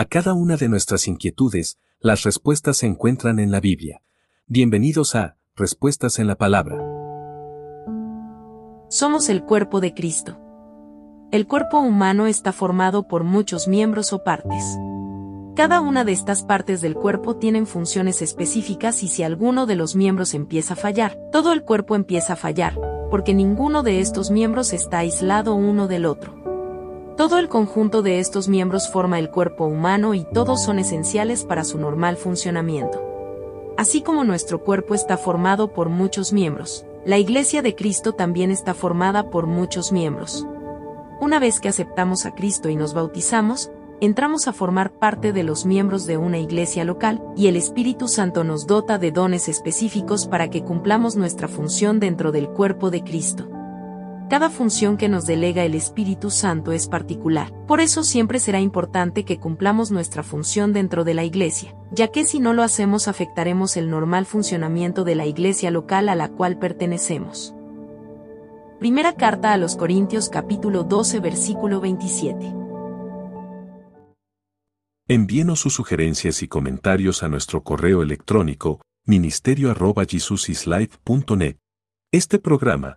A cada una de nuestras inquietudes, las respuestas se encuentran en la Biblia. Bienvenidos a Respuestas en la Palabra. Somos el cuerpo de Cristo. El cuerpo humano está formado por muchos miembros o partes. Cada una de estas partes del cuerpo tienen funciones específicas y si alguno de los miembros empieza a fallar, todo el cuerpo empieza a fallar, porque ninguno de estos miembros está aislado uno del otro. Todo el conjunto de estos miembros forma el cuerpo humano y todos son esenciales para su normal funcionamiento. Así como nuestro cuerpo está formado por muchos miembros, la Iglesia de Cristo también está formada por muchos miembros. Una vez que aceptamos a Cristo y nos bautizamos, entramos a formar parte de los miembros de una iglesia local, y el Espíritu Santo nos dota de dones específicos para que cumplamos nuestra función dentro del cuerpo de Cristo. Cada función que nos delega el Espíritu Santo es particular, por eso siempre será importante que cumplamos nuestra función dentro de la iglesia, ya que si no lo hacemos afectaremos el normal funcionamiento de la iglesia local a la cual pertenecemos. Primera carta a los Corintios capítulo 12 versículo 27. Envíenos sus sugerencias y comentarios a nuestro correo electrónico ministerio.jesusislife.net. Este programa